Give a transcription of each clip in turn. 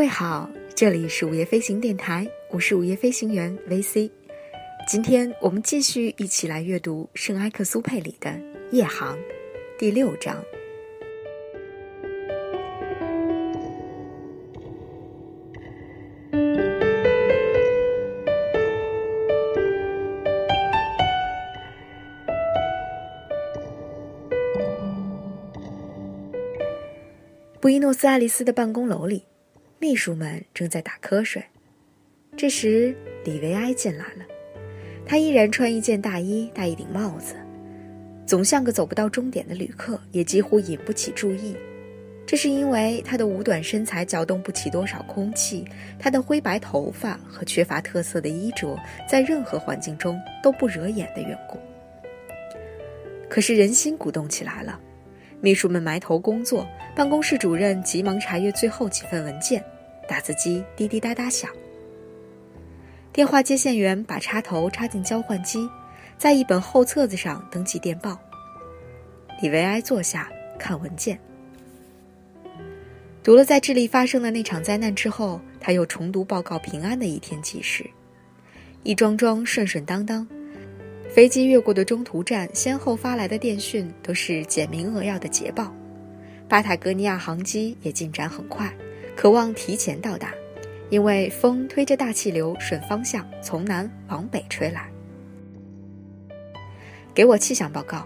各位好，这里是午夜飞行电台，我是午夜飞行员 VC。今天我们继续一起来阅读圣埃克苏佩里的《夜航》第六章。布宜诺斯艾利斯的办公楼里，秘书们正在打瞌睡。这时，李维埃进来了。他依然穿一件大衣，戴一顶帽子，总像个走不到终点的旅客，也几乎引不起注意。这是因为他的五短身材搅动不起多少空气，他的灰白头发和缺乏特色的衣着，在任何环境中都不惹眼的缘故。可是人心鼓动起来了。秘书们埋头工作，办公室主任急忙查阅最后几份文件，打字机滴滴答答响。电话接线员把插头插进交换机，在一本厚册子上登记电报。李维埃坐下看文件，读了在智利发生的那场灾难之后，他又重读报告平安的一天记事，一桩桩顺顺当当。飞机越过的中途站，先后发来的电讯都是简明扼要的捷报。巴塔哥尼亚航机也进展很快，渴望提前到达，因为风推着大气流顺方向从南往北吹来。给我气象报告。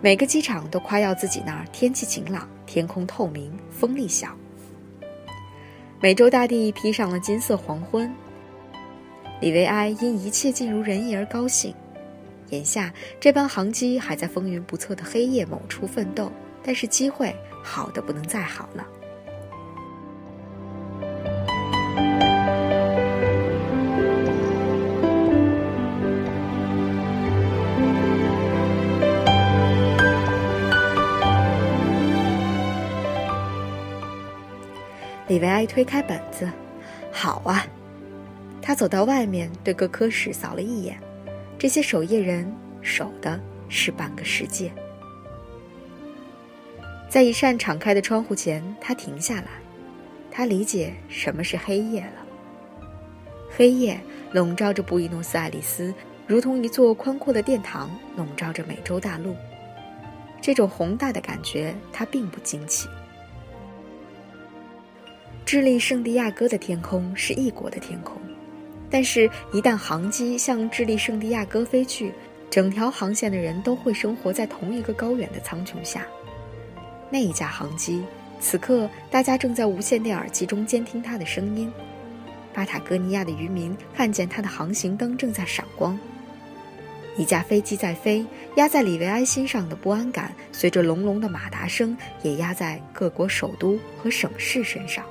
每个机场都夸耀自己那儿天气晴朗，天空透明，风力小。美洲大地披上了金色黄昏。李维埃因一切尽如人意而高兴。眼下这班航机还在风云不测的黑夜某处奋斗，但是机会好的不能再好了。维埃推开本子，好啊。他走到外面，对各科室扫了一眼。这些守夜人守的是半个世界。在一扇敞开的窗户前，他停下来。他理解什么是黑夜了。黑夜笼罩着布宜诺斯艾利斯，如同一座宽阔的殿堂笼罩着美洲大陆。这种宏大的感觉，他并不惊奇。智利圣地亚哥的天空是异国的天空。但是，一旦航机向智利圣地亚哥飞去，整条航线的人都会生活在同一个高远的苍穹下。那一架航机，此刻大家正在无线电耳机中监听它的声音。巴塔哥尼亚的渔民看见它的航行灯正在闪光。一架飞机在飞，压在里维埃心上的不安感，随着隆隆的马达声，也压在各国首都和省市身上。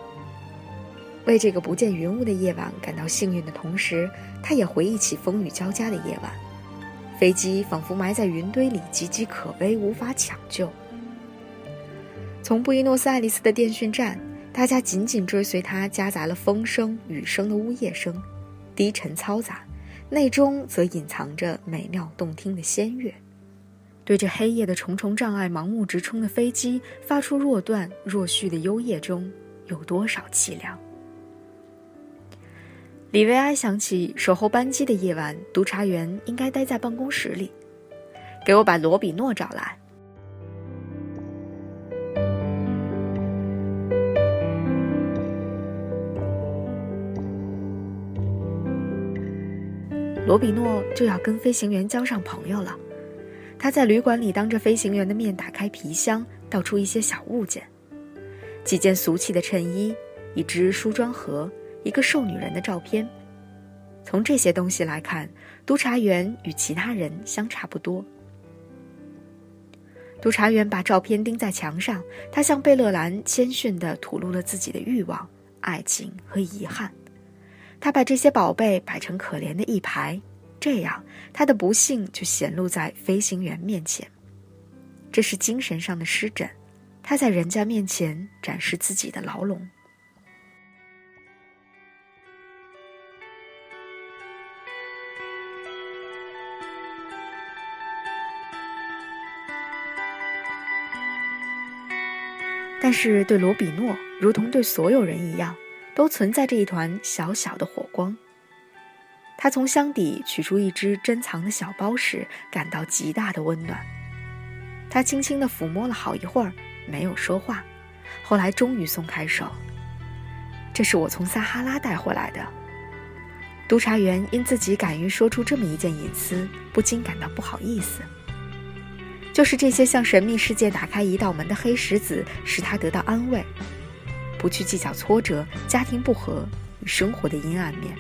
为这个不见云雾的夜晚感到幸运的同时，他也回忆起风雨交加的夜晚，飞机仿佛埋在云堆里，岌岌可危，无法抢救。从布宜诺斯艾利斯的电讯站，大家紧紧追随他，夹杂了风声、雨声的呜咽声，低沉嘈杂，内中则隐藏着美妙动听的仙乐。对着黑夜的重重障碍盲目直冲的飞机，发出若断若续的幽咽中，有多少凄凉？李维埃想起守候班机的夜晚，督察员应该待在办公室里。给我把罗比诺找来。罗比诺就要跟飞行员交上朋友了。他在旅馆里当着飞行员的面打开皮箱，倒出一些小物件：几件俗气的衬衣，一只梳妆盒。一个瘦女人的照片。从这些东西来看，督察员与其他人相差不多。督察员把照片钉在墙上，他向贝勒兰谦逊地吐露了自己的欲望、爱情和遗憾。他把这些宝贝摆成可怜的一排，这样他的不幸就显露在飞行员面前。这是精神上的湿疹，他在人家面前展示自己的牢笼。但是对罗比诺，如同对所有人一样，都存在着一团小小的火光。他从箱底取出一只珍藏的小包时，感到极大的温暖。他轻轻地抚摸了好一会儿，没有说话。后来终于松开手。这是我从撒哈拉带回来的。督察员因自己敢于说出这么一件隐私，不禁感到不好意思。就是这些向神秘世界打开一道门的黑石子，使他得到安慰，不去计较挫折、家庭不和与生活的阴暗面。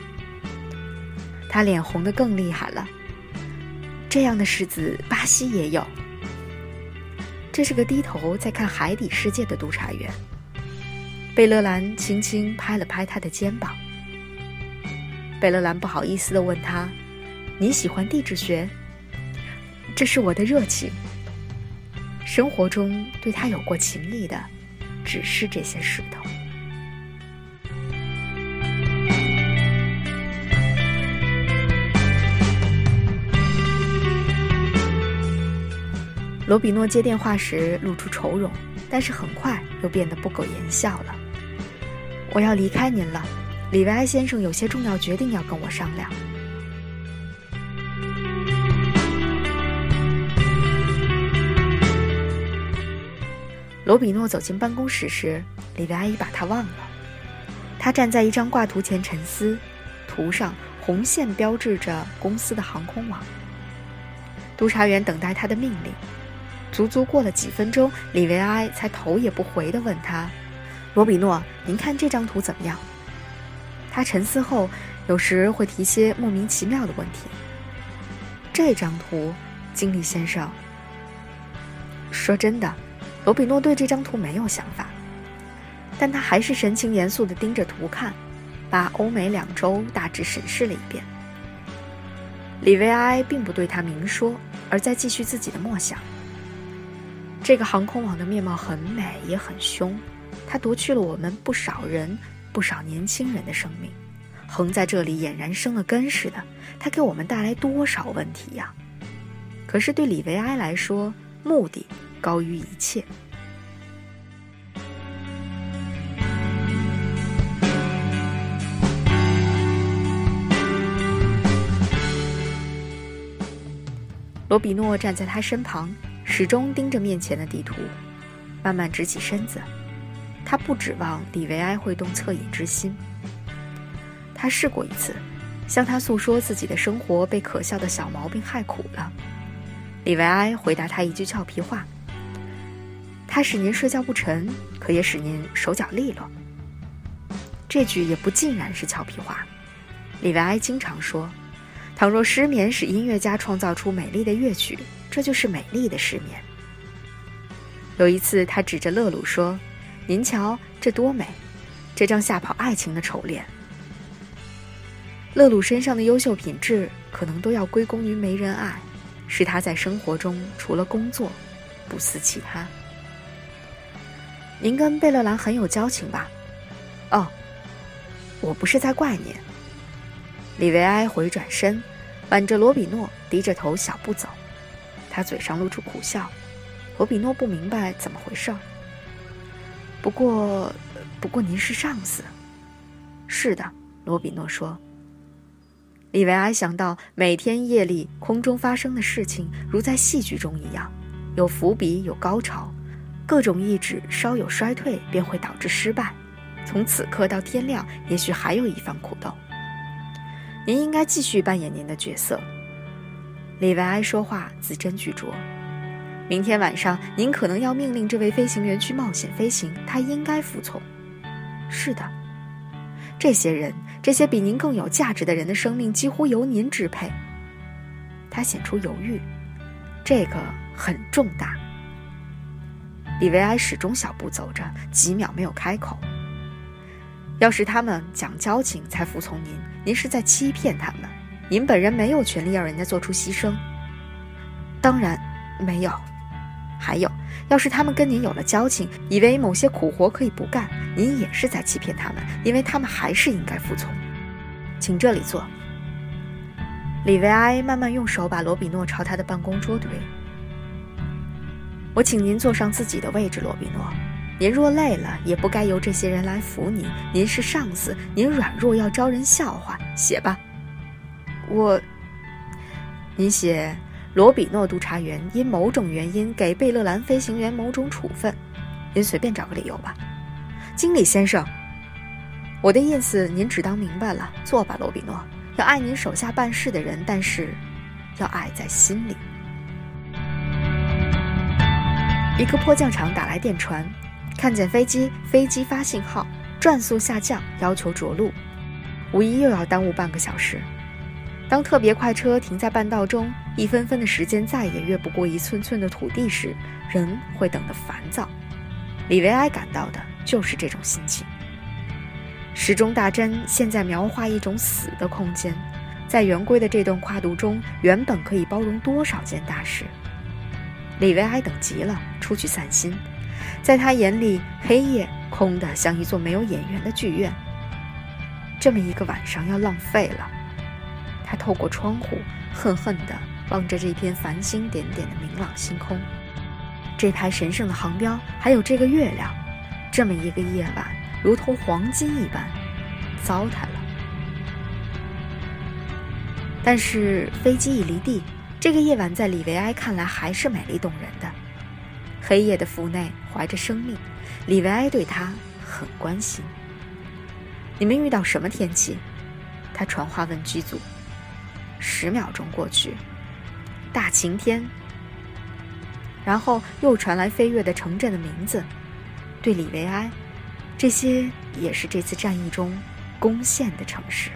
他脸红得更厉害了。这样的石子，巴西也有。这是个低头在看海底世界的督察员。贝勒兰轻轻拍了拍他的肩膀。贝勒兰不好意思地问他：“你喜欢地质学？”这是我的热情。生活中对他有过情谊的，只是这些石头。罗比诺接电话时露出愁容，但是很快又变得不苟言笑了。我要离开您了，里维埃先生有些重要决定要跟我商量。罗比诺走进办公室时，李维埃已把他忘了。他站在一张挂图前沉思，图上红线标志着公司的航空网。督察员等待他的命令。足足过了几分钟，李维埃才头也不回地问他：“罗比诺，您看这张图怎么样？”他沉思后，有时会提些莫名其妙的问题。这张图，经理先生。说真的，罗比诺对这张图没有想法，但他还是神情严肃地盯着图看，把欧美两周大致审视了一遍。李维埃并不对他明说，而在继续自己的默想。这个航空网的面貌很美，也很凶。它夺去了我们不少人、不少年轻人的生命，横在这里俨然生了根似的。它给我们带来多少问题呀！可是对李维埃来说，目的高于一切。罗比诺站在他身旁。始终盯着面前的地图，慢慢直起身子。他不指望李维埃会动恻隐之心。他试过一次，向他诉说自己的生活被可笑的小毛病害苦了。李维埃回答他一句俏皮话：“它使您睡觉不沉，可也使您手脚利落。”这句也不尽然是俏皮话。李维埃经常说：“倘若失眠使音乐家创造出美丽的乐曲。”这就是美丽的失眠。有一次，他指着勒鲁说：“您瞧，这多美！这张吓跑爱情的丑脸。”勒鲁身上的优秀品质，可能都要归功于没人爱，是他在生活中除了工作，不思其他。您跟贝勒兰很有交情吧？哦，我不是在怪您。李维埃回转身，挽着罗比诺，低着头小步走。他嘴上露出苦笑，罗比诺不明白怎么回事儿。不过，不过您是上司。是的，罗比诺说。李维埃想到每天夜里空中发生的事情，如在戏剧中一样，有伏笔，有高潮，各种意志稍有衰退便会导致失败。从此刻到天亮，也许还有一番苦斗。您应该继续扮演您的角色。李维埃说话字斟句酌。明天晚上，您可能要命令这位飞行员去冒险飞行，他应该服从。是的，这些人，这些比您更有价值的人的生命几乎由您支配。他显出犹豫，这个很重大。李维埃始终小步走着，几秒没有开口。要是他们讲交情才服从您，您是在欺骗他们。您本人没有权利要人家做出牺牲，当然没有。还有，要是他们跟您有了交情，以为某些苦活可以不干，您也是在欺骗他们，因为他们还是应该服从。请这里坐。李维埃慢慢用手把罗比诺朝他的办公桌推。我请您坐上自己的位置，罗比诺。您若累了，也不该由这些人来扶您。您是上司，您软弱要招人笑话。写吧。我，您写罗比诺督察员因某种原因给贝勒兰飞行员某种处分。您随便找个理由吧。经理先生，我的意思您只当明白了。坐吧，罗比诺。要爱您手下办事的人，但是要爱在心里。一个迫降场打来电传，看见飞机，飞机发信号，转速下降，要求着陆。无疑又要耽误半个小时。当特别快车停在半道中，一分分的时间再也越不过一寸寸的土地时，人会等得烦躁。李维埃感到的就是这种心情。时钟大针现在描画一种死的空间，在圆规的这段跨度中，原本可以包容多少件大事。李维埃等急了，出去散心。在他眼里，黑夜空的像一座没有演员的剧院。这么一个晚上要浪费了。他透过窗户，恨恨地望着这片繁星点点的明朗星空，这排神圣的航标，还有这个月亮。这么一个夜晚，如同黄金一般，糟蹋了。但是飞机一离地，这个夜晚在李维埃看来还是美丽动人的。黑夜的腹内怀着生命，李维埃对他很关心。你们遇到什么天气？他传话问机组。十秒钟过去，大晴天。然后又传来飞跃的城镇的名字。对李维埃，这些也是这次战役中攻陷的城市。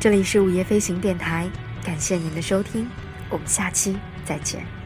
这里是午夜飞行电台，感谢您的收听，我们下期再见。